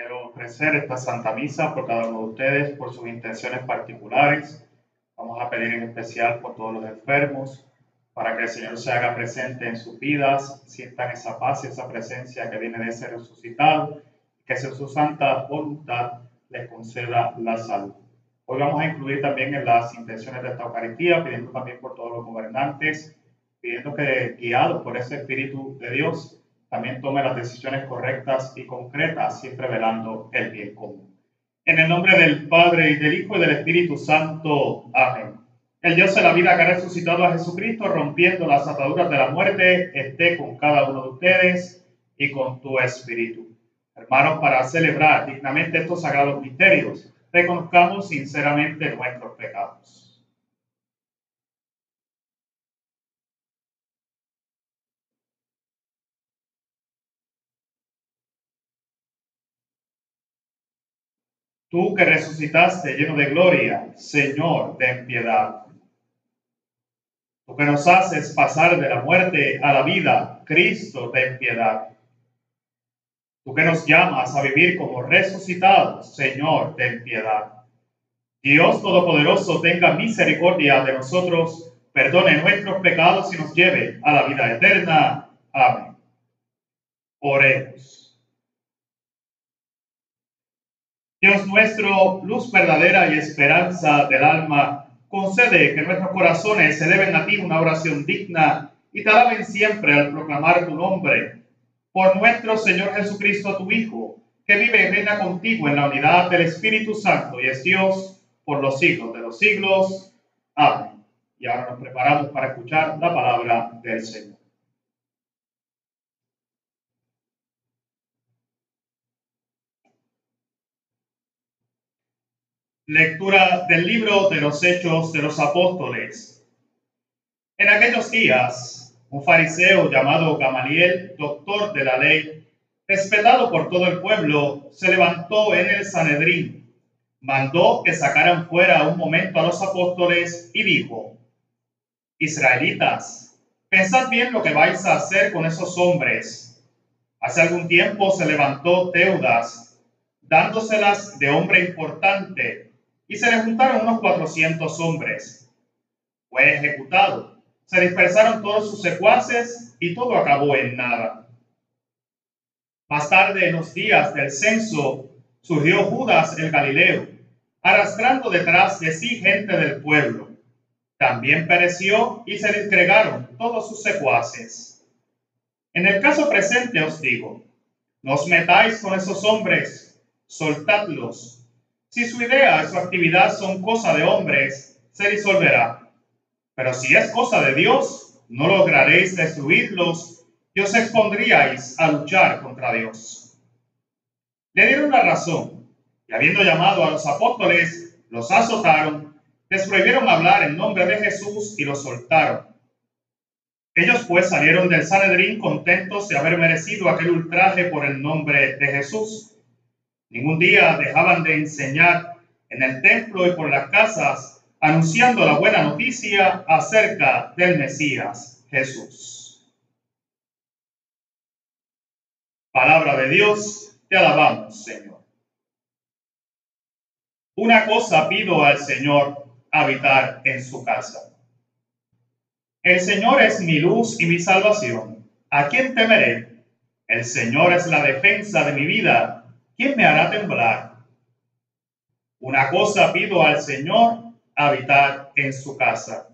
Quiero ofrecer esta Santa Misa por cada uno de ustedes, por sus intenciones particulares. Vamos a pedir en especial por todos los enfermos, para que el Señor se haga presente en sus vidas, sientan esa paz y esa presencia que viene de ese resucitado, que en su santa voluntad les conceda la salud. Hoy vamos a incluir también en las intenciones de esta Eucaristía, pidiendo también por todos los gobernantes, pidiendo que guiados por ese Espíritu de Dios, también tome las decisiones correctas y concretas, siempre velando el bien común. En el nombre del Padre y del Hijo y del Espíritu Santo. Amén. El Dios de la vida que ha resucitado a Jesucristo, rompiendo las ataduras de la muerte, esté con cada uno de ustedes y con tu espíritu. Hermanos, para celebrar dignamente estos sagrados misterios, reconozcamos sinceramente nuestros pecados. Tú que resucitaste lleno de gloria, Señor, ten piedad. Tú que nos haces pasar de la muerte a la vida, Cristo, ten piedad. Tú que nos llamas a vivir como resucitados, Señor, ten piedad. Dios Todopoderoso tenga misericordia de nosotros, perdone nuestros pecados y nos lleve a la vida eterna. Amén. Oremos. Dios nuestro, luz verdadera y esperanza del alma, concede que nuestros corazones se deben a ti una oración digna y te alaben siempre al proclamar tu nombre. Por nuestro Señor Jesucristo, tu Hijo, que vive y reina contigo en la unidad del Espíritu Santo y es Dios por los siglos de los siglos. Amén. Y ahora nos preparamos para escuchar la palabra del Señor. Lectura del libro de los Hechos de los Apóstoles. En aquellos días, un fariseo llamado Gamaliel, doctor de la ley, respetado por todo el pueblo, se levantó en el Sanedrín, mandó que sacaran fuera un momento a los apóstoles y dijo, Israelitas, pensad bien lo que vais a hacer con esos hombres. Hace algún tiempo se levantó Teudas, dándoselas de hombre importante y se le juntaron unos 400 hombres. Fue ejecutado. Se dispersaron todos sus secuaces y todo acabó en nada. Más tarde, en los días del censo, surgió Judas el Galileo, arrastrando detrás de sí gente del pueblo. También pereció y se disgregaron todos sus secuaces. En el caso presente os digo, no os metáis con esos hombres, soltadlos si su idea y su actividad son cosa de hombres, se disolverá. Pero si es cosa de Dios, no lograréis destruirlos y os expondríais a luchar contra Dios. Le dieron la razón y habiendo llamado a los apóstoles, los azotaron, les prohibieron hablar en nombre de Jesús y los soltaron. Ellos pues salieron del Sanedrín contentos de haber merecido aquel ultraje por el nombre de Jesús Ningún día dejaban de enseñar en el templo y por las casas, anunciando la buena noticia acerca del Mesías Jesús. Palabra de Dios, te alabamos, Señor. Una cosa pido al Señor, habitar en su casa. El Señor es mi luz y mi salvación. ¿A quién temeré? El Señor es la defensa de mi vida ¿quién me hará temblar? Una cosa pido al Señor, habitar en su casa.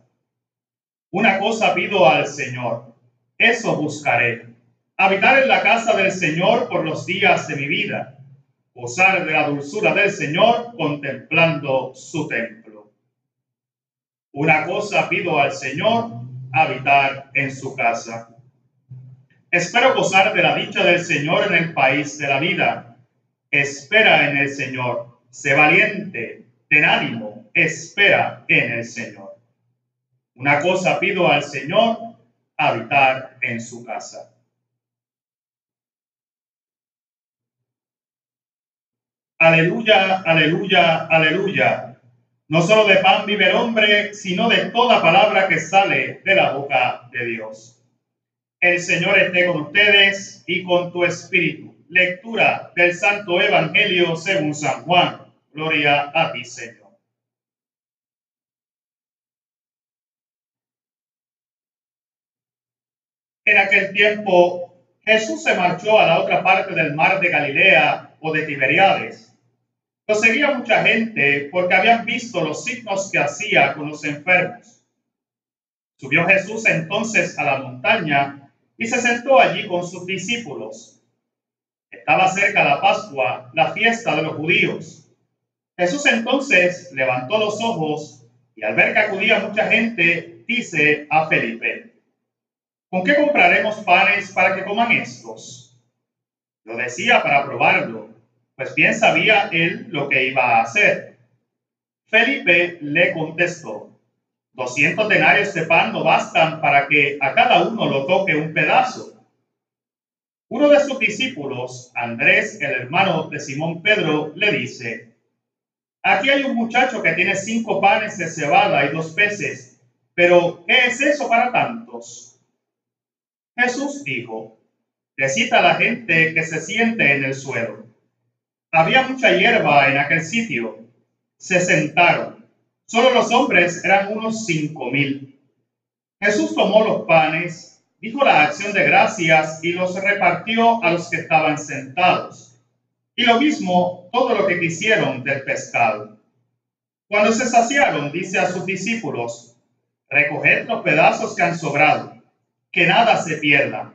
Una cosa pido al Señor, eso buscaré, habitar en la casa del Señor por los días de mi vida, gozar de la dulzura del Señor contemplando su templo. Una cosa pido al Señor, habitar en su casa. Espero gozar de la dicha del Señor en el país de la vida espera en el Señor, sé valiente, ten ánimo, espera en el Señor. Una cosa pido al Señor, habitar en su casa. Aleluya, aleluya, aleluya. No solo de pan vive el hombre, sino de toda palabra que sale de la boca de Dios. El Señor esté con ustedes y con tu espíritu Lectura del Santo Evangelio según San Juan. Gloria a ti, Señor. En aquel tiempo Jesús se marchó a la otra parte del mar de Galilea o de Tiberiades. Lo seguía mucha gente porque habían visto los signos que hacía con los enfermos. Subió Jesús entonces a la montaña y se sentó allí con sus discípulos. Estaba cerca la Pascua, la fiesta de los judíos. Jesús entonces levantó los ojos y al ver que acudía mucha gente, dice a Felipe, ¿Con qué compraremos panes para que coman estos? Lo decía para probarlo, pues bien sabía él lo que iba a hacer. Felipe le contestó, doscientos denarios de pan no bastan para que a cada uno lo toque un pedazo. Uno de sus discípulos, Andrés, el hermano de Simón Pedro, le dice, aquí hay un muchacho que tiene cinco panes de cebada y dos peces, pero ¿qué es eso para tantos? Jesús dijo, decita a la gente que se siente en el suelo. Había mucha hierba en aquel sitio. Se sentaron. Solo los hombres eran unos cinco mil. Jesús tomó los panes, dijo la acción de gracias y los repartió a los que estaban sentados. Y lo mismo todo lo que quisieron del pescado. Cuando se saciaron, dice a sus discípulos, recoged los pedazos que han sobrado que nada se pierda.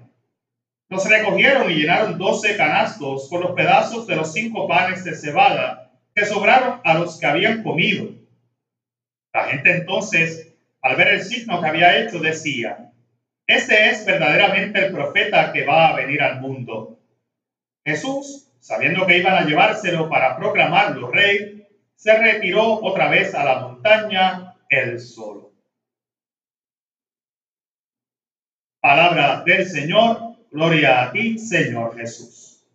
Los recogieron y llenaron doce canastos con los pedazos de los cinco panes de cebada que sobraron a los que habían comido. La gente entonces, al ver el signo que había hecho, decía, este es verdaderamente el profeta que va a venir al mundo. Jesús, sabiendo que iban a llevárselo para proclamarlo rey, se retiró otra vez a la montaña él solo. Palabra del Señor, gloria a ti, Señor Jesús.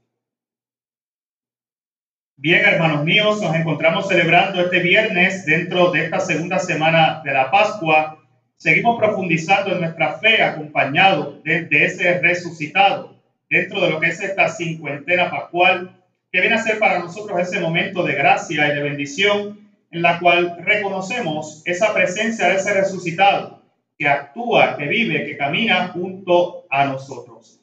Bien, hermanos míos, nos encontramos celebrando este viernes dentro de esta segunda semana de la Pascua. Seguimos profundizando en nuestra fe acompañado de, ese resucitado dentro de lo que es esta cincuentena pascual que viene a ser para nosotros ese momento de gracia y de bendición en la cual reconocemos esa presencia de ese resucitado que actúa, que vive, que camina junto a nosotros.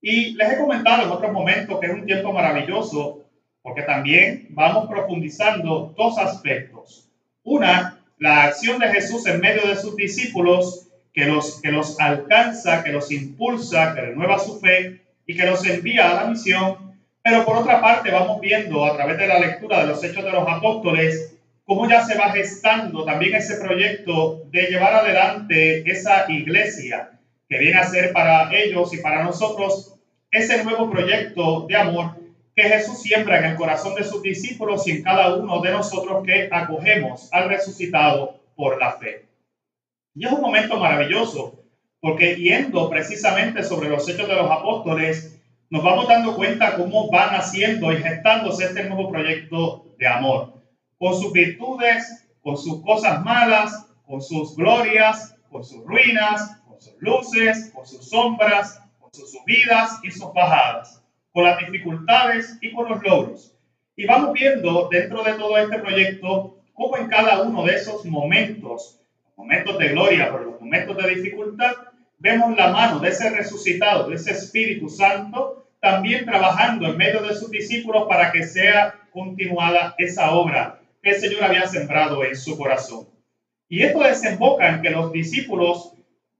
Y les he comentado en otros momentos que es un tiempo maravilloso porque también vamos profundizando dos aspectos. Una, la acción de Jesús en medio de sus discípulos que los, que los alcanza, que los impulsa, que renueva su fe y que los envía a la misión. Pero por otra parte vamos viendo a través de la lectura de los hechos de los apóstoles cómo ya se va gestando también ese proyecto de llevar adelante esa iglesia que viene a ser para ellos y para nosotros ese nuevo proyecto de amor que Jesús siembra en el corazón de sus discípulos y en cada uno de nosotros que acogemos al resucitado por la fe. Y es un momento maravilloso porque yendo precisamente sobre los hechos de los apóstoles, nos vamos dando cuenta cómo van haciendo y gestándose este nuevo proyecto de amor con sus virtudes, con sus cosas malas, con sus glorias, con sus ruinas, con sus luces, con sus sombras, con sus subidas y sus bajadas, con las dificultades y con los logros. Y vamos viendo dentro de todo este proyecto cómo en cada uno de esos momentos, momentos de gloria, pero los momentos de dificultad, vemos la mano de ese resucitado, de ese Espíritu Santo, también trabajando en medio de sus discípulos para que sea continuada esa obra que el Señor había sembrado en su corazón. Y esto desemboca en que los discípulos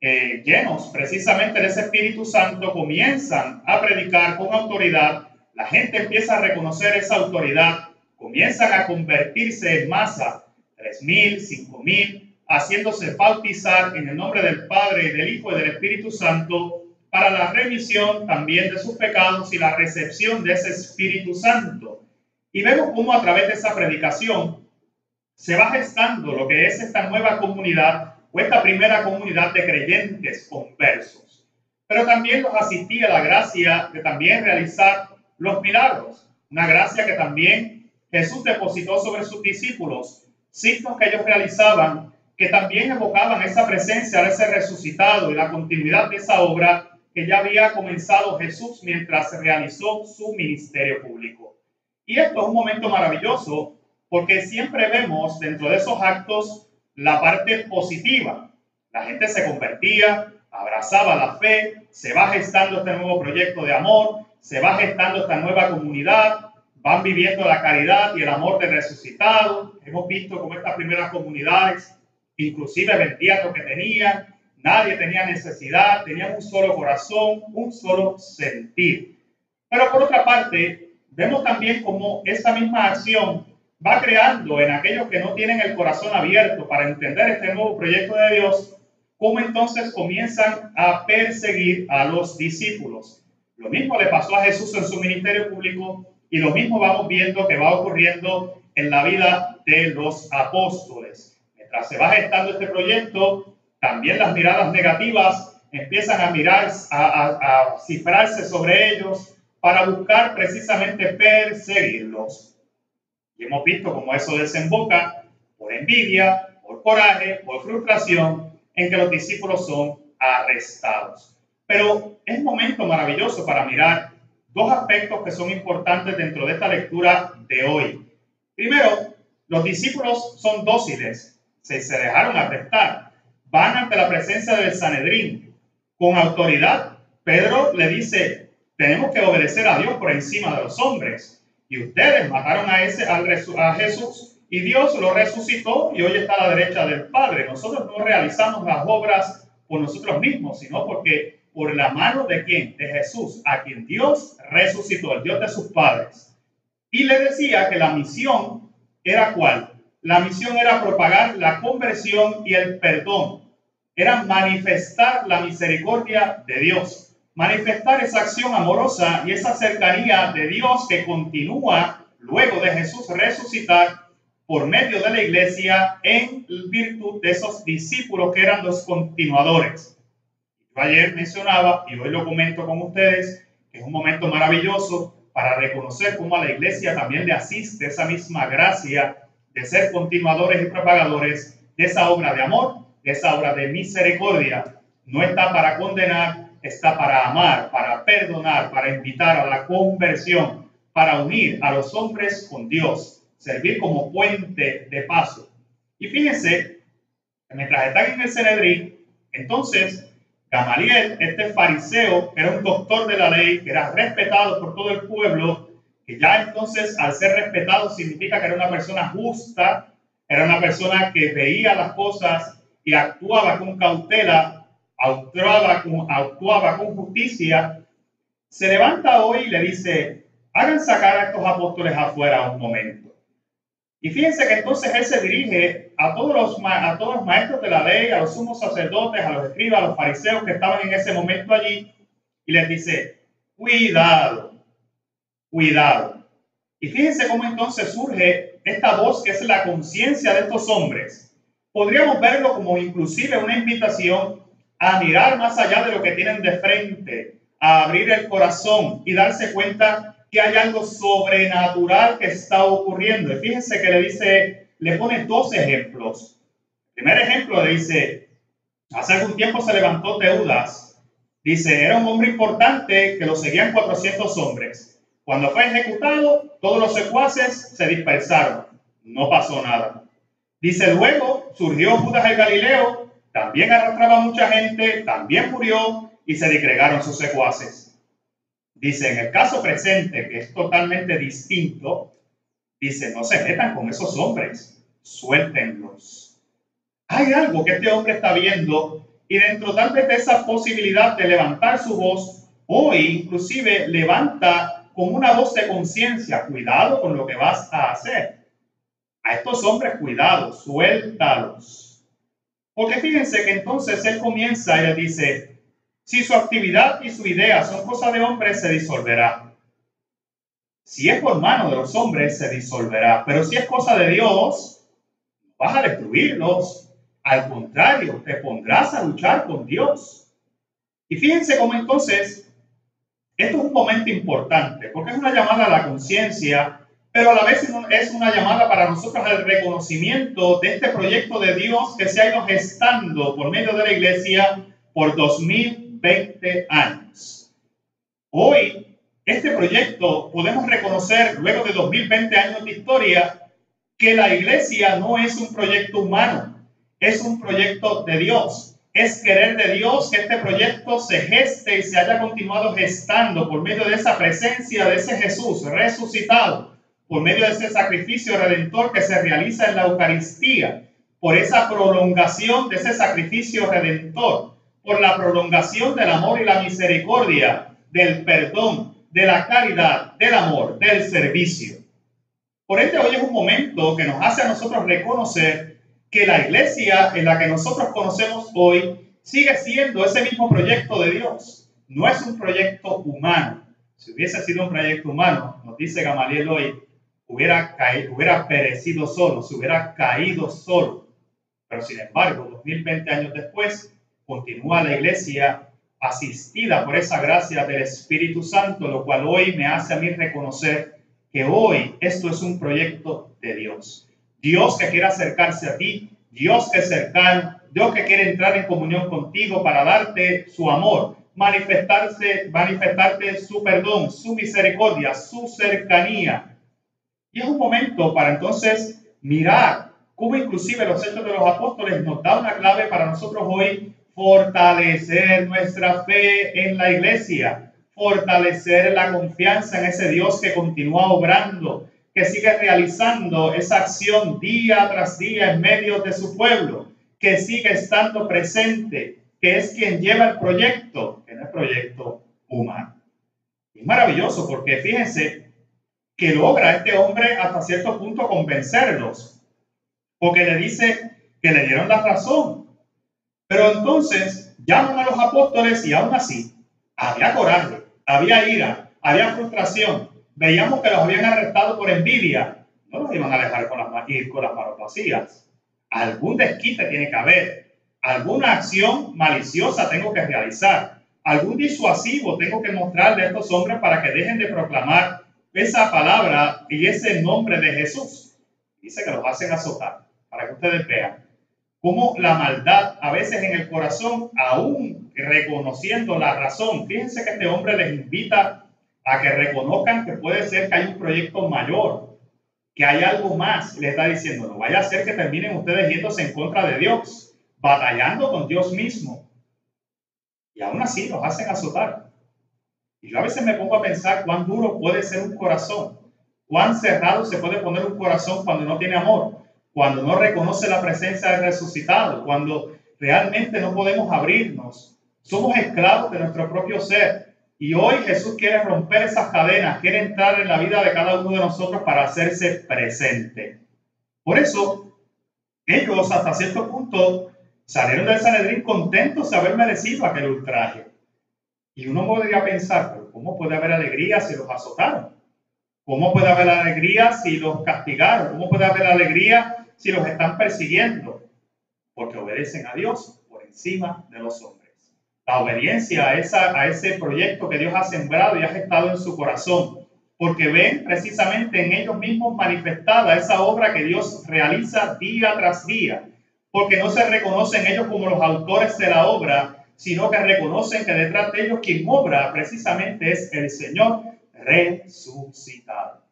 eh, llenos precisamente de ese Espíritu Santo comienzan a predicar con autoridad. La gente empieza a reconocer esa autoridad, comienzan a convertirse en masa, tres mil, cinco mil, haciéndose bautizar en el nombre del Padre, del Hijo y del Espíritu Santo para la remisión también de sus pecados y la recepción de ese Espíritu Santo. Y vemos cómo a través de esa predicación se va gestando lo que es esta nueva comunidad o esta primera comunidad de creyentes conversos. Pero también los asistía la gracia de también realizar los milagros, una gracia que también Jesús depositó sobre sus discípulos, signos que ellos realizaban que también evocaban esa presencia de ese resucitado y la continuidad de esa obra que ya había comenzado Jesús mientras realizó su ministerio público. Y esto es un momento maravilloso porque siempre vemos dentro de esos actos la parte positiva. La gente se convertía, abrazaba la fe, se va gestando este nuevo proyecto de amor, se va gestando esta nueva comunidad, van viviendo la caridad y el amor del resucitado. Hemos visto cómo estas primeras comunidades inclusive vendían lo que tenían, nadie tenía necesidad, tenían un solo corazón, un solo sentir. Pero por otra parte, vemos también cómo esta misma acción va creando en aquellos que no tienen el corazón abierto para entender este nuevo proyecto de Dios, cómo entonces comienzan a perseguir a los discípulos. Lo mismo le pasó a Jesús en su ministerio público y lo mismo vamos viendo que va ocurriendo en la vida de los apóstoles. Mientras se va gestando este proyecto, también las miradas negativas empiezan a mirar, a, a cifrarse sobre ellos para buscar precisamente perseguirlos. Y hemos visto cómo eso desemboca por envidia, por coraje, por frustración, en que los discípulos son arrestados. Pero es momento maravilloso para mirar dos aspectos que son importantes dentro de esta lectura de hoy. Primero, los discípulos son dóciles, se, se dejaron arrestar, van ante la presencia del Sanedrín con autoridad. Pedro le dice, tenemos que obedecer a Dios por encima de los hombres. Y ustedes mataron a, ese, a Jesús y Dios lo resucitó y hoy está a la derecha del Padre. Nosotros no realizamos las obras por nosotros mismos, sino porque por la mano de quién? De Jesús, a quien Dios resucitó, el Dios de sus padres. Y le decía que la misión era cuál? La misión era propagar la conversión y el perdón. Era manifestar la misericordia de Dios. Manifestar esa acción amorosa y esa cercanía de Dios que continúa luego de Jesús resucitar por medio de la iglesia en virtud de esos discípulos que eran los continuadores ayer mencionaba y hoy lo comento con ustedes, que es un momento maravilloso para reconocer cómo a la iglesia también le asiste esa misma gracia de ser continuadores y propagadores de esa obra de amor, de esa obra de misericordia. No está para condenar, está para amar, para perdonar, para invitar a la conversión, para unir a los hombres con Dios, servir como puente de paso. Y fíjense, mientras están en el Cenedrín, entonces Gamaliel, este fariseo, era un doctor de la ley, que era respetado por todo el pueblo, que ya entonces al ser respetado significa que era una persona justa, era una persona que veía las cosas y actuaba con cautela, actuaba con, actuaba con justicia, se levanta hoy y le dice, hagan sacar a estos apóstoles afuera un momento. Y fíjense que entonces él se dirige a todos, los, a todos los maestros de la ley, a los sumos sacerdotes, a los escribas, a los fariseos que estaban en ese momento allí, y les dice, cuidado, cuidado. Y fíjense cómo entonces surge esta voz que es la conciencia de estos hombres. Podríamos verlo como inclusive una invitación a mirar más allá de lo que tienen de frente, a abrir el corazón y darse cuenta que hay algo sobrenatural que está ocurriendo. Y fíjense que le dice, le pone dos ejemplos. Primer ejemplo le dice, hace algún tiempo se levantó Teudas. Dice, era un hombre importante que lo seguían 400 hombres. Cuando fue ejecutado, todos los secuaces se dispersaron. No pasó nada. Dice, luego surgió Judas el Galileo, también arrastraba mucha gente, también murió y se disgregaron sus secuaces. Dice, en el caso presente, que es totalmente distinto, dice, no se metan con esos hombres, suéltenlos. Hay algo que este hombre está viendo y dentro tal vez de esa posibilidad de levantar su voz, hoy inclusive levanta con una voz de conciencia, cuidado con lo que vas a hacer. A estos hombres, cuidado, suéltalos. Porque fíjense que entonces él comienza y le dice, si su actividad y su idea son cosa de hombres, se disolverá. Si es por mano de los hombres, se disolverá. Pero si es cosa de Dios, vas a destruirlos. Al contrario, te pondrás a luchar con Dios. Y fíjense cómo entonces, esto es un momento importante, porque es una llamada a la conciencia, pero a la vez es una llamada para nosotros al reconocimiento de este proyecto de Dios que se ha ido gestando por medio de la iglesia por dos mil 2020 años. Hoy, este proyecto podemos reconocer, luego de 2020 años de historia, que la iglesia no es un proyecto humano, es un proyecto de Dios. Es querer de Dios que este proyecto se geste y se haya continuado gestando por medio de esa presencia de ese Jesús resucitado, por medio de ese sacrificio redentor que se realiza en la Eucaristía, por esa prolongación de ese sacrificio redentor, por la prolongación del amor y la misericordia, del perdón, de la caridad, del amor, del servicio. Por ende, hoy es un momento que nos hace a nosotros reconocer que la iglesia en la que nosotros conocemos hoy sigue siendo ese mismo proyecto de Dios. No es un proyecto humano. Si hubiese sido un proyecto humano, nos dice Gamaliel hoy, hubiera, caído, hubiera perecido solo, se hubiera caído solo. Pero sin embargo, 2020 años después, continúa la iglesia asistida por esa gracia del Espíritu Santo, lo cual hoy me hace a mí reconocer que hoy esto es un proyecto de Dios. Dios que quiere acercarse a ti, Dios que es cercano, Dios que quiere entrar en comunión contigo para darte su amor, manifestarse, manifestarte su perdón, su misericordia, su cercanía. Y es un momento para entonces mirar cómo inclusive los hechos de los apóstoles nos da una clave para nosotros hoy fortalecer nuestra fe en la iglesia, fortalecer la confianza en ese Dios que continúa obrando, que sigue realizando esa acción día tras día en medio de su pueblo, que sigue estando presente, que es quien lleva el proyecto, en el proyecto humano. Es maravilloso porque fíjense que logra este hombre hasta cierto punto convencerlos, porque le dice que le dieron la razón, pero entonces llaman a los apóstoles y aún así había coraje, había ira, había frustración. Veíamos que los habían arrestado por envidia. No los iban a dejar con las, ir con las manos vacías. Algún desquite tiene que haber. Alguna acción maliciosa tengo que realizar. Algún disuasivo tengo que mostrarle a estos hombres para que dejen de proclamar esa palabra y ese nombre de Jesús. Dice que los hacen azotar para que ustedes vean como la maldad a veces en el corazón, aún reconociendo la razón. Fíjense que este hombre les invita a que reconozcan que puede ser que hay un proyecto mayor, que hay algo más. Le está diciendo, no vaya a ser que terminen ustedes yéndose en contra de Dios, batallando con Dios mismo. Y aún así los hacen azotar. Y yo a veces me pongo a pensar cuán duro puede ser un corazón, cuán cerrado se puede poner un corazón cuando no tiene amor cuando no reconoce la presencia del resucitado, cuando realmente no podemos abrirnos. Somos esclavos de nuestro propio ser. Y hoy Jesús quiere romper esas cadenas, quiere entrar en la vida de cada uno de nosotros para hacerse presente. Por eso, ellos hasta cierto punto salieron del Sanedrín contentos de haber merecido aquel ultraje. Y uno podría pensar, ¿cómo puede haber alegría si los azotaron? ¿Cómo puede haber alegría si los castigaron? ¿Cómo puede haber alegría si los están persiguiendo? Porque obedecen a Dios por encima de los hombres. La obediencia a, esa, a ese proyecto que Dios ha sembrado y ha gestado en su corazón, porque ven precisamente en ellos mismos manifestada esa obra que Dios realiza día tras día, porque no se reconocen ellos como los autores de la obra, sino que reconocen que detrás de ellos quien obra precisamente es el Señor resucitado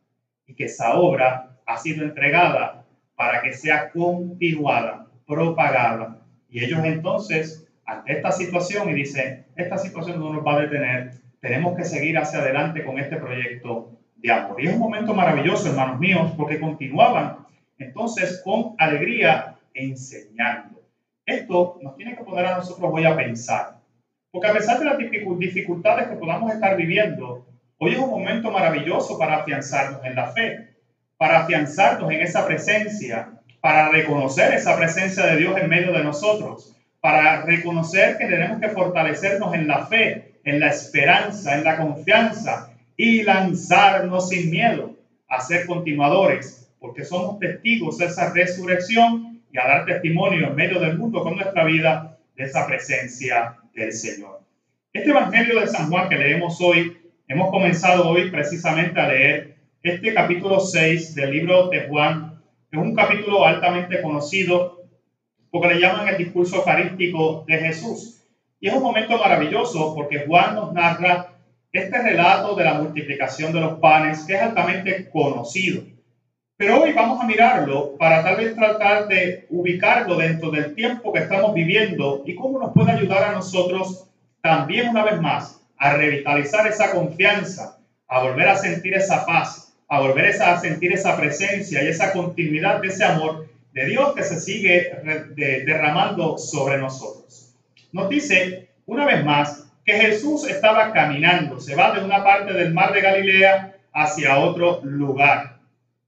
y que esa obra ha sido entregada para que sea continuada, propagada. Y ellos entonces, ante esta situación, y dicen, esta situación no nos va a detener, tenemos que seguir hacia adelante con este proyecto de amor. Y es un momento maravilloso, hermanos míos, porque continuaban entonces con alegría enseñando. Esto nos tiene que poner a nosotros hoy a pensar, porque a pesar de las dificultades que podamos estar viviendo, hoy es un momento maravilloso para afianzarnos en la fe para afianzarnos en esa presencia, para reconocer esa presencia de Dios en medio de nosotros, para reconocer que tenemos que fortalecernos en la fe, en la esperanza, en la confianza y lanzarnos sin miedo a ser continuadores, porque somos testigos de esa resurrección y a dar testimonio en medio del mundo con nuestra vida de esa presencia del Señor. Este Evangelio de San Juan que leemos hoy, hemos comenzado hoy precisamente a leer este capítulo 6 del libro de Juan es un capítulo altamente conocido porque le llaman el discurso eucarístico de Jesús. Y es un momento maravilloso porque Juan nos narra este relato de la multiplicación de los panes que es altamente conocido. Pero hoy vamos a mirarlo para tal vez tratar de ubicarlo dentro del tiempo que estamos viviendo y cómo nos puede ayudar a nosotros también una vez más a revitalizar esa confianza, a volver a sentir esa paz, a volver a sentir esa presencia y esa continuidad de ese amor de Dios que se sigue derramando sobre nosotros. Nos dice una vez más que Jesús estaba caminando, se va de una parte del mar de Galilea hacia otro lugar.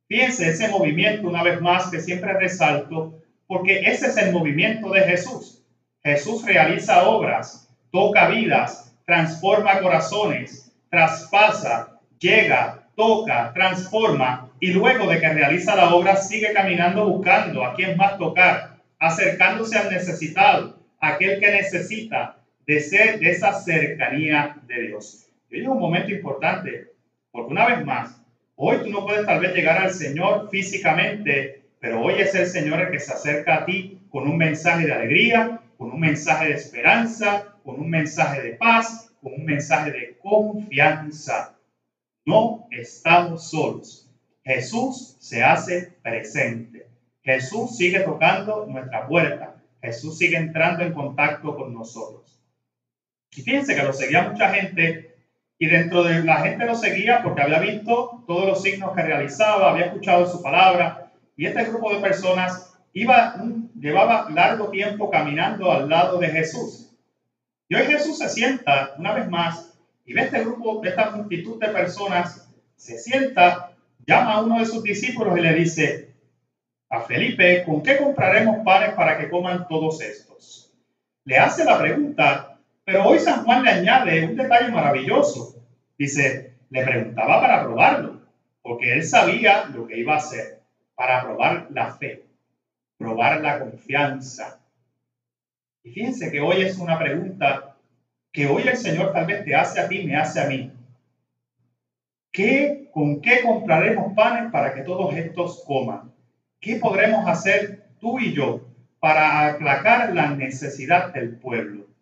Piense ese movimiento una vez más que siempre resalto, porque ese es el movimiento de Jesús. Jesús realiza obras, toca vidas, transforma corazones, traspasa, llega, toca, transforma y luego de que realiza la obra sigue caminando buscando a quien más tocar, acercándose al necesitado, aquel que necesita de ser de esa cercanía de Dios. Y es un momento importante, porque una vez más, hoy tú no puedes tal vez llegar al Señor físicamente, pero hoy es el Señor el que se acerca a ti con un mensaje de alegría, con un mensaje de esperanza, con un mensaje de paz, con un mensaje de confianza. No estamos solos. Jesús se hace presente. Jesús sigue tocando nuestra puerta. Jesús sigue entrando en contacto con nosotros. Y fíjense que lo seguía mucha gente y dentro de la gente lo seguía porque había visto todos los signos que realizaba, había escuchado su palabra y este grupo de personas iba, llevaba largo tiempo caminando al lado de Jesús. Y hoy Jesús se sienta una vez más y ve este grupo, esta multitud de personas, se sienta, llama a uno de sus discípulos y le dice a Felipe, ¿con qué compraremos panes para que coman todos estos? Le hace la pregunta, pero hoy San Juan le añade un detalle maravilloso. Dice, le preguntaba para probarlo, porque él sabía lo que iba a hacer, para probar la fe, probar la confianza. Y fíjense que hoy es una pregunta que hoy el Señor tal vez te hace a ti, me hace a mí. ¿Qué, ¿Con qué compraremos panes para que todos estos coman? ¿Qué podremos hacer tú y yo para aplacar la necesidad del pueblo?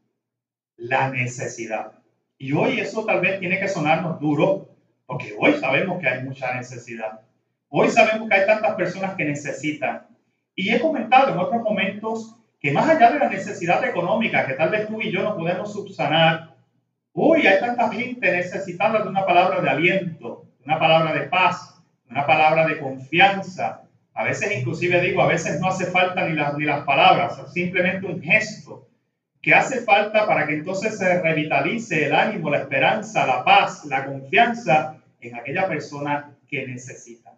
La necesidad. Y hoy eso tal vez tiene que sonarnos duro, porque hoy sabemos que hay mucha necesidad. Hoy sabemos que hay tantas personas que necesitan. Y he comentado en otros momentos que más allá de la necesidad económica que tal vez tú y yo no podemos subsanar, hoy hay tanta gente necesitada de una palabra de aliento, una palabra de paz, una palabra de confianza. A veces inclusive digo, a veces no hace falta ni las, ni las palabras, simplemente un gesto que hace falta para que entonces se revitalice el ánimo, la esperanza, la paz, la confianza en aquella persona que necesita.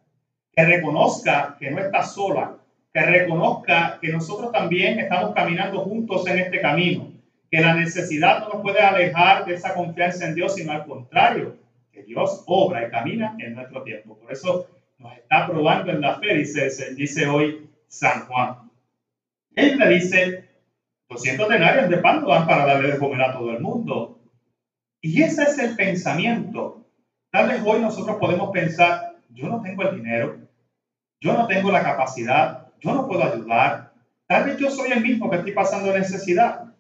Que reconozca que no está sola, que reconozca que nosotros también estamos caminando juntos en este camino, que la necesidad no nos puede alejar de esa confianza en Dios, sino al contrario, que Dios obra y camina en nuestro tiempo. Por eso nos está probando en la fe, dice, dice hoy San Juan. Él le dice, 200 denarios de pan no dan para darle de comer a todo el mundo. Y ese es el pensamiento. Tal vez hoy nosotros podemos pensar, yo no tengo el dinero, yo no tengo la capacidad, yo no puedo ayudar. Tal vez yo soy el mismo que estoy pasando necesidad.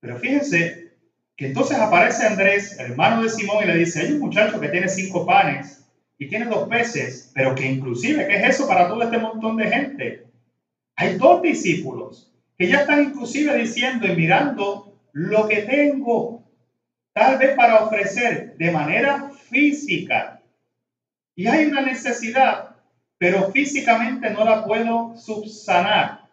Pero fíjense que entonces aparece Andrés, hermano de Simón, y le dice, hay un muchacho que tiene cinco panes y tiene dos peces, pero que inclusive, ¿qué es eso para todo este montón de gente? Hay dos discípulos que ya están inclusive diciendo y mirando lo que tengo, tal vez para ofrecer de manera física. Y hay una necesidad pero físicamente no la puedo subsanar.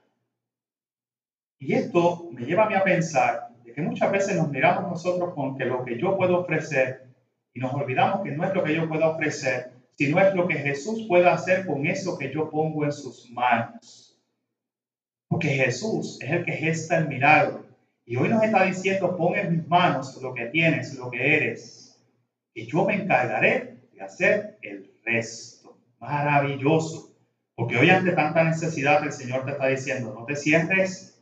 Y esto me lleva a mí a pensar de que muchas veces nos miramos nosotros con que lo que yo puedo ofrecer y nos olvidamos que no es lo que yo puedo ofrecer, sino es lo que Jesús puede hacer con eso que yo pongo en sus manos. Porque Jesús es el que gesta el milagro. Y hoy nos está diciendo, pon en mis manos lo que tienes, lo que eres. Y yo me encargaré de hacer el resto maravilloso. Porque hoy ante tanta necesidad el Señor te está diciendo, no te cierres,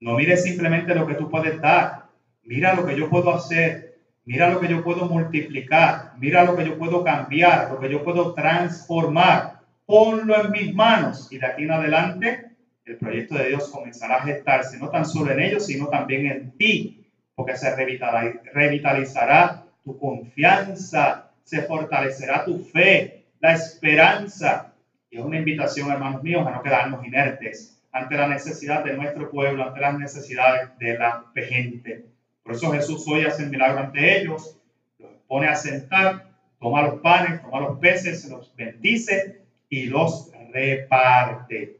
no mires simplemente lo que tú puedes dar, mira lo que yo puedo hacer, mira lo que yo puedo multiplicar, mira lo que yo puedo cambiar, lo que yo puedo transformar, ponlo en mis manos y de aquí en adelante el proyecto de Dios comenzará a gestarse, no tan solo en ellos, sino también en ti, porque se revitalizará tu confianza, se fortalecerá tu fe, la esperanza. Y es una invitación, hermanos míos, a no quedarnos inertes ante la necesidad de nuestro pueblo, ante las necesidades de la gente. Por eso Jesús hoy hace el milagro ante ellos, los pone a sentar, toma los panes, toma los peces, los bendice y los reparte.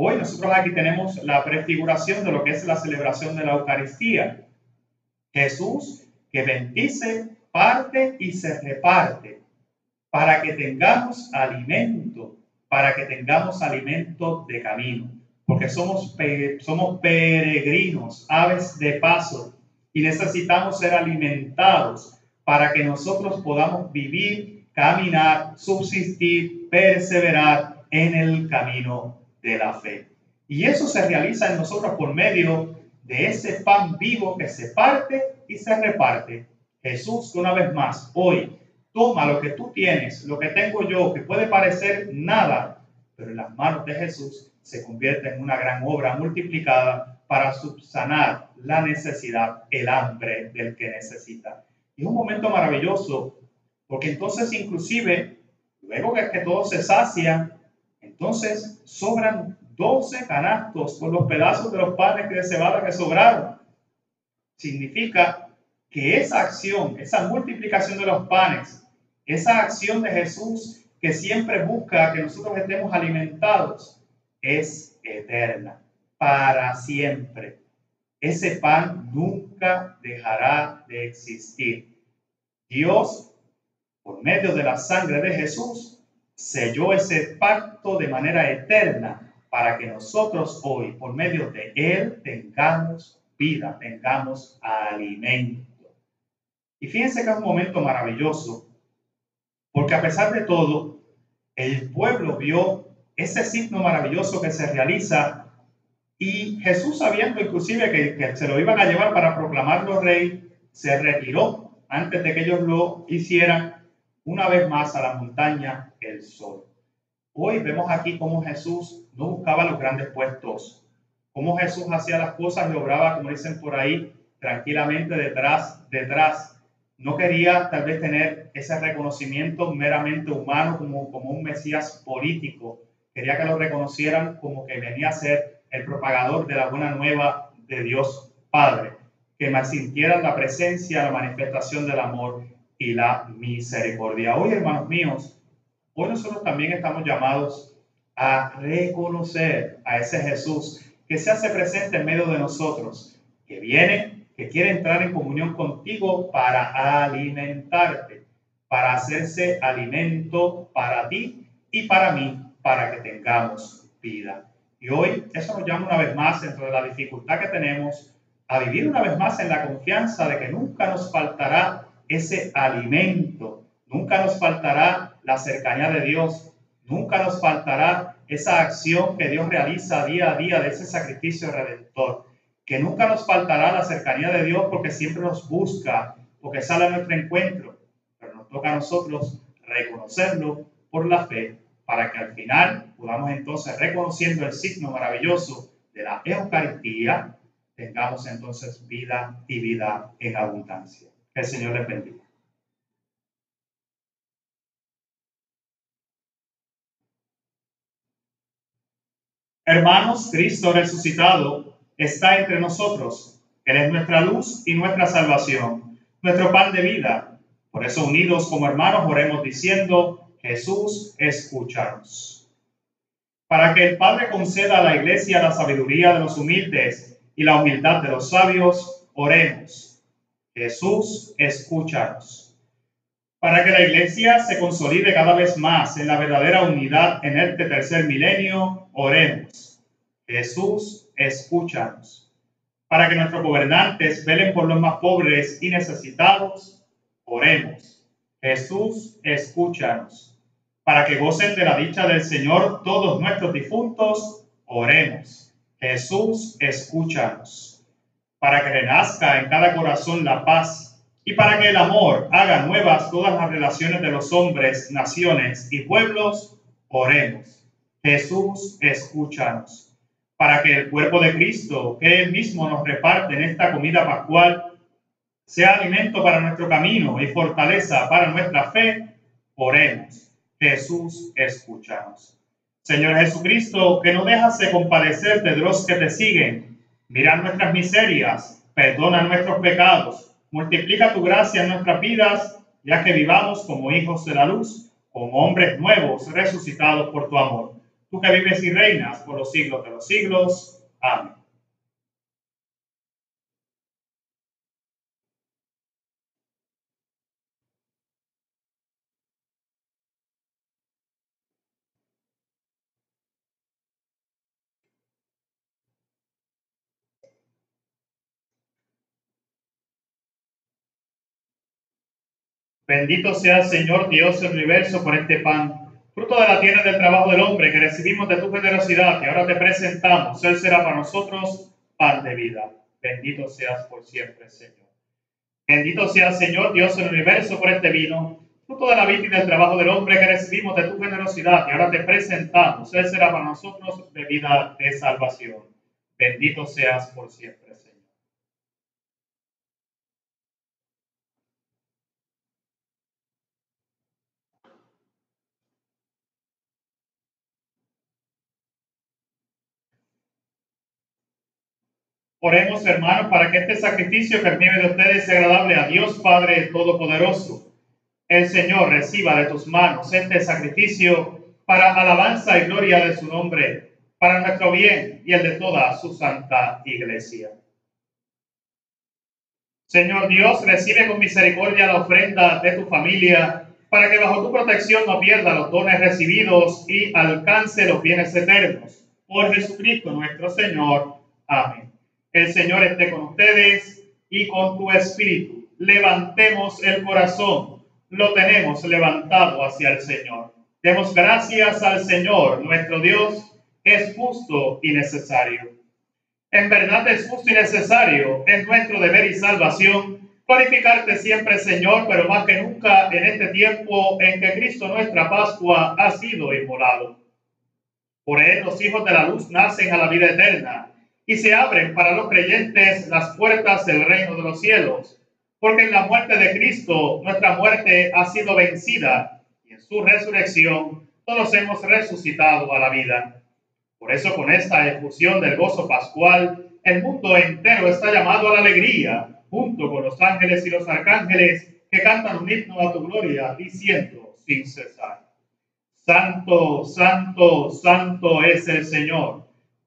Hoy nosotros aquí tenemos la prefiguración de lo que es la celebración de la Eucaristía. Jesús que bendice, parte y se reparte para que tengamos alimento, para que tengamos alimento de camino, porque somos, somos peregrinos, aves de paso, y necesitamos ser alimentados para que nosotros podamos vivir, caminar, subsistir, perseverar en el camino de la fe. Y eso se realiza en nosotros por medio de ese pan vivo que se parte y se reparte. Jesús, una vez más, hoy, toma lo que tú tienes, lo que tengo yo, que puede parecer nada, pero en las manos de Jesús se convierte en una gran obra multiplicada para subsanar la necesidad, el hambre del que necesita. Y es un momento maravilloso, porque entonces inclusive, luego que, que todo se sacia, entonces sobran 12 canastos con los pedazos de los panes de cebada que sobraron. Significa que esa acción, esa multiplicación de los panes, esa acción de Jesús que siempre busca que nosotros estemos alimentados, es eterna, para siempre. Ese pan nunca dejará de existir. Dios, por medio de la sangre de Jesús, selló ese pacto de manera eterna para que nosotros hoy, por medio de Él, tengamos vida, tengamos alimento. Y fíjense que es un momento maravilloso, porque a pesar de todo, el pueblo vio ese signo maravilloso que se realiza y Jesús, sabiendo inclusive que, que se lo iban a llevar para proclamarlo rey, se retiró antes de que ellos lo hicieran una vez más a la montaña el sol. Hoy vemos aquí cómo Jesús no buscaba los grandes puestos, cómo Jesús hacía las cosas y obraba, como dicen por ahí, tranquilamente detrás, detrás. No quería tal vez tener ese reconocimiento meramente humano como, como un Mesías político. Quería que lo reconocieran como que venía a ser el propagador de la buena nueva de Dios Padre, que me sintieran la presencia, la manifestación del amor y la misericordia. Hoy, hermanos míos, Hoy nosotros también estamos llamados a reconocer a ese Jesús que se hace presente en medio de nosotros, que viene, que quiere entrar en comunión contigo para alimentarte, para hacerse alimento para ti y para mí, para que tengamos vida. Y hoy eso nos llama una vez más, dentro de la dificultad que tenemos, a vivir una vez más en la confianza de que nunca nos faltará ese alimento, nunca nos faltará la cercanía de Dios. Nunca nos faltará esa acción que Dios realiza día a día de ese sacrificio redentor. Que nunca nos faltará la cercanía de Dios porque siempre nos busca, porque sale a nuestro encuentro. Pero nos toca a nosotros reconocerlo por la fe para que al final podamos entonces, reconociendo el signo maravilloso de la Eucaristía, tengamos entonces vida y vida en abundancia. El Señor les bendiga. Hermanos, Cristo resucitado está entre nosotros. Él es nuestra luz y nuestra salvación, nuestro pan de vida. Por eso, unidos como hermanos, oremos diciendo, Jesús, escúchanos. Para que el Padre conceda a la iglesia la sabiduría de los humildes y la humildad de los sabios, oremos. Jesús, escúchanos. Para que la iglesia se consolide cada vez más en la verdadera unidad en este tercer milenio, Oremos. Jesús, escúchanos. Para que nuestros gobernantes velen por los más pobres y necesitados, oremos. Jesús, escúchanos. Para que gocen de la dicha del Señor todos nuestros difuntos, oremos. Jesús, escúchanos. Para que renazca en cada corazón la paz y para que el amor haga nuevas todas las relaciones de los hombres, naciones y pueblos, oremos. Jesús, escúchanos, para que el cuerpo de Cristo, que Él mismo nos reparte en esta comida pascual, sea alimento para nuestro camino y fortaleza para nuestra fe, oremos. Jesús, escúchanos. Señor Jesucristo, que no dejas de compadecerte de los que te siguen, mira nuestras miserias, perdona nuestros pecados, multiplica tu gracia en nuestras vidas, ya que vivamos como hijos de la luz, como hombres nuevos resucitados por tu amor. Tú que vives y reinas por los siglos de los siglos. Amén. Bendito sea Señor Dios del universo por este pan, fruto de la tierra del trabajo del hombre que recibimos de tu generosidad, que ahora te presentamos. Él será para nosotros pan de vida. Bendito seas por siempre, Señor. Bendito sea Señor Dios del universo por este vino, fruto de la vida y del trabajo del hombre que recibimos de tu generosidad, que ahora te presentamos. Él será para nosotros bebida de salvación. Bendito seas por siempre, Señor. Oremos, hermanos, para que este sacrificio que viene de ustedes sea agradable a Dios Padre Todopoderoso. El Señor reciba de tus manos este sacrificio para alabanza y gloria de su nombre, para nuestro bien y el de toda su santa iglesia. Señor Dios, recibe con misericordia la ofrenda de tu familia, para que bajo tu protección no pierda los dones recibidos y alcance los bienes eternos. Por Jesucristo nuestro Señor. Amén. El Señor esté con ustedes y con tu espíritu. Levantemos el corazón. Lo tenemos levantado hacia el Señor. Demos gracias al Señor, nuestro Dios. Es justo y necesario. En verdad es justo y necesario, es nuestro deber y salvación, glorificarte siempre, Señor, pero más que nunca en este tiempo en que Cristo nuestra Pascua ha sido inmolado. Por él los hijos de la luz nacen a la vida eterna y se abren para los creyentes las puertas del reino de los cielos, porque en la muerte de Cristo nuestra muerte ha sido vencida y en su resurrección todos hemos resucitado a la vida. Por eso con esta efusión del gozo pascual, el mundo entero está llamado a la alegría, junto con los ángeles y los arcángeles que cantan un himno a tu gloria, diciendo sin cesar. Santo, santo, santo es el Señor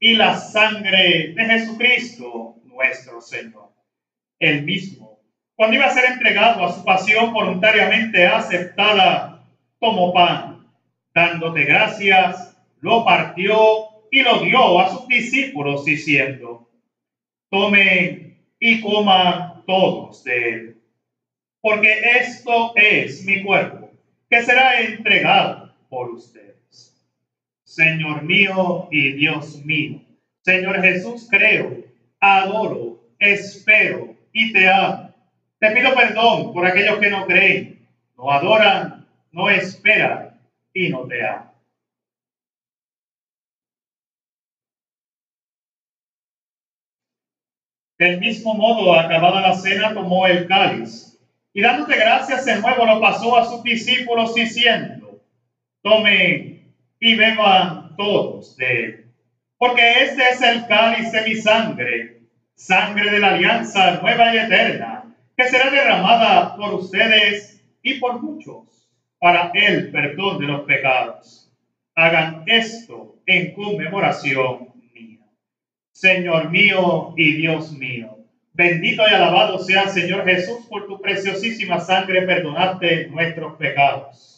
y la sangre de Jesucristo nuestro Señor. El mismo, cuando iba a ser entregado a su pasión voluntariamente aceptada, como pan, dándote gracias, lo partió y lo dio a sus discípulos diciendo, tomen y coman todos de él, porque esto es mi cuerpo, que será entregado por ustedes. Señor mío y Dios mío. Señor Jesús, creo, adoro, espero y te amo. Te pido perdón por aquellos que no creen, no adoran, no esperan y no te aman. Del mismo modo, acabada la cena, tomó el cáliz y dándote gracias de nuevo lo pasó a sus discípulos diciendo, tome y beban todos de él. Porque este es el cáliz de mi sangre, sangre de la alianza nueva y eterna, que será derramada por ustedes y por muchos para el perdón de los pecados. Hagan esto en conmemoración mía. Señor mío y Dios mío, bendito y alabado sea Señor Jesús por tu preciosísima sangre, perdonarte nuestros pecados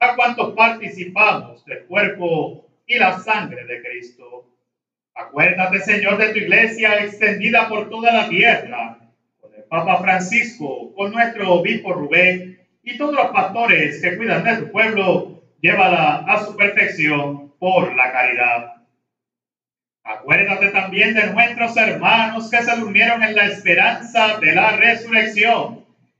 a cuantos participamos del cuerpo y la sangre de Cristo. Acuérdate, Señor, de tu iglesia extendida por toda la tierra, con el Papa Francisco, con nuestro obispo Rubén y todos los pastores que cuidan de tu pueblo, llévala a su perfección por la caridad. Acuérdate también de nuestros hermanos que se durmieron en la esperanza de la resurrección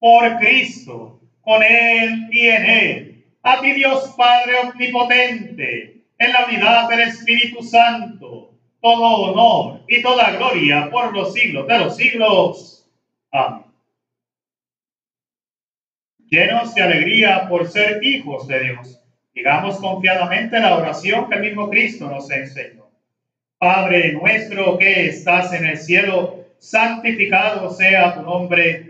por Cristo, con Él y en Él. A ti Dios Padre Omnipotente, en la unidad del Espíritu Santo, todo honor y toda gloria por los siglos de los siglos. Amén. Llenos de alegría por ser hijos de Dios, digamos confiadamente la oración que el mismo Cristo nos enseñó. Padre nuestro que estás en el cielo, santificado sea tu nombre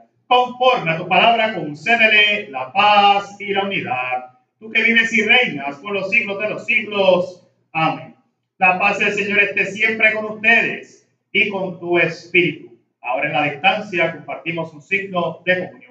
conforme a tu palabra, concédele la paz y la unidad. Tú que vives y reinas por los siglos de los siglos. Amén. La paz del Señor esté siempre con ustedes y con tu espíritu. Ahora en la distancia compartimos un signo de comunión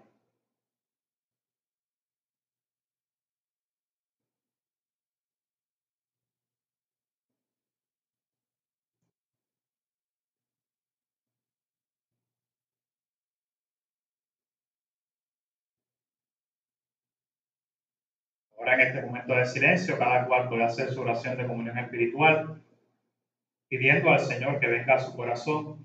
Ahora en este momento de silencio, cada cual puede hacer su oración de comunión espiritual, pidiendo al Señor que venga a su corazón,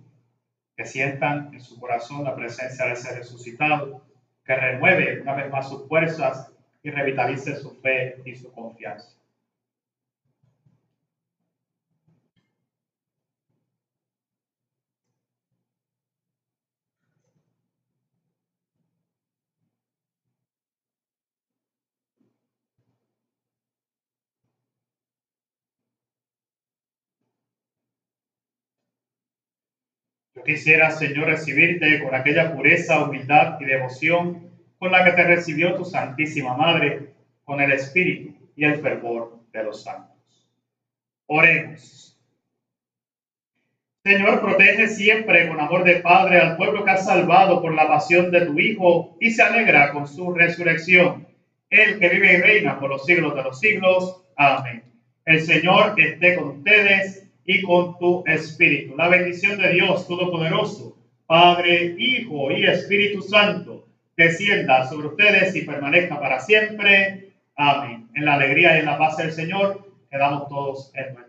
que sientan en su corazón la presencia de ese resucitado, que renueve una vez más sus fuerzas y revitalice su fe y su confianza. Yo quisiera, Señor, recibirte con aquella pureza, humildad y devoción con la que te recibió tu Santísima Madre, con el Espíritu y el fervor de los santos. Oremos. Señor, protege siempre con amor de Padre al pueblo que has salvado por la pasión de tu Hijo y se alegra con su resurrección. El que vive y reina por los siglos de los siglos. Amén. El Señor esté con ustedes y con tu espíritu. La bendición de Dios Todopoderoso, Padre, Hijo y Espíritu Santo, descienda sobre ustedes y permanezca para siempre. Amén. En la alegría y en la paz del Señor, quedamos todos en